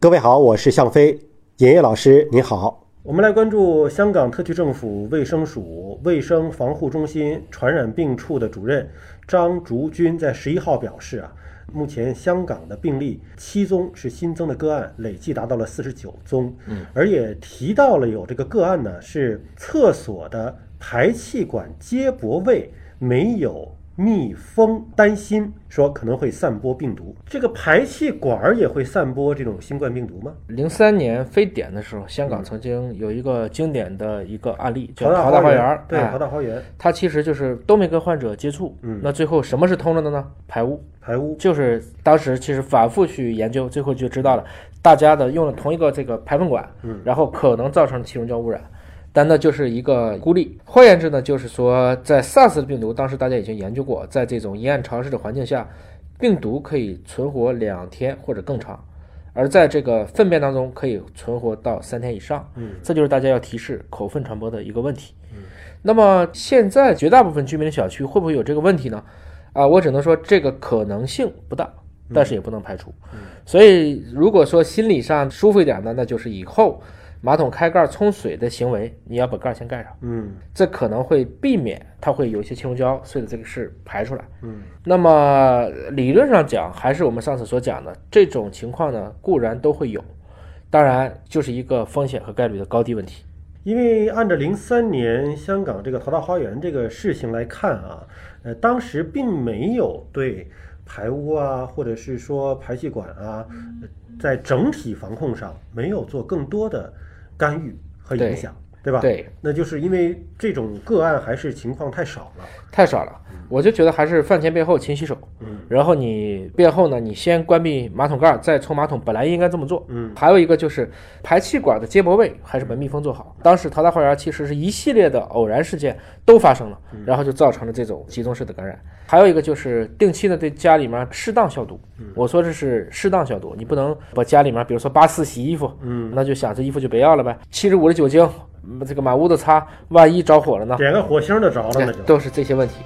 各位好，我是向飞，尹烨老师您好。我们来关注香港特区政府卫生署卫生防护中心传染病处的主任张竹君在十一号表示啊，目前香港的病例七宗是新增的个案，累计达到了四十九宗。嗯，而也提到了有这个个案呢，是厕所的排气管接驳位没有。密封，担心说可能会散播病毒。这个排气管儿也会散播这种新冠病毒吗？零三年非典的时候，香港曾经有一个经典的一个案例，叫淘大花园。对，淘大花园，它其实就是都没跟患者接触。嗯，那最后什么是通了的呢？排污，排污就是当时其实反复去研究，最后就知道了，大家的用了同一个这个排粪管，嗯，然后可能造成气溶胶污染。但那就是一个孤立。换言之呢，就是说，在 SARS 的病毒，当时大家已经研究过，在这种阴暗潮湿的环境下，病毒可以存活两天或者更长，而在这个粪便当中可以存活到三天以上。嗯，这就是大家要提示口粪传播的一个问题。嗯，那么现在绝大部分居民的小区会不会有这个问题呢？啊，我只能说这个可能性不大，但是也不能排除。所以，如果说心理上舒服一点呢，那就是以后。马桶开盖冲水的行为，你要把盖先盖上。嗯，这可能会避免它会有一些气溶胶碎的这个事排出来。嗯，那么理论上讲，还是我们上次所讲的这种情况呢，固然都会有，当然就是一个风险和概率的高低问题。因为按照零三年香港这个淘大花园这个事情来看啊，呃，当时并没有对排污啊，或者是说排气管啊，在整体防控上没有做更多的。干预和影响，对吧？对，那就是因为这种个案还是情况太少了，太少了。我就觉得还是饭前便后勤洗手，嗯，然后你便后呢，你先关闭马桶盖，再冲马桶，本来应该这么做，嗯。还有一个就是排气管的接驳位还是把密封做好。当时淘大花园其实是一系列的偶然事件都发生了，然后就造成了这种集中式的感染。还有一个就是定期的对家里面适当消毒，我说这是适当消毒，你不能把家里面比如说八四洗衣服，嗯，那就想这衣服就别要了呗。七十五的酒精，这个满屋子擦，万一着火了呢？点个火星就着了，那就都是这些问题。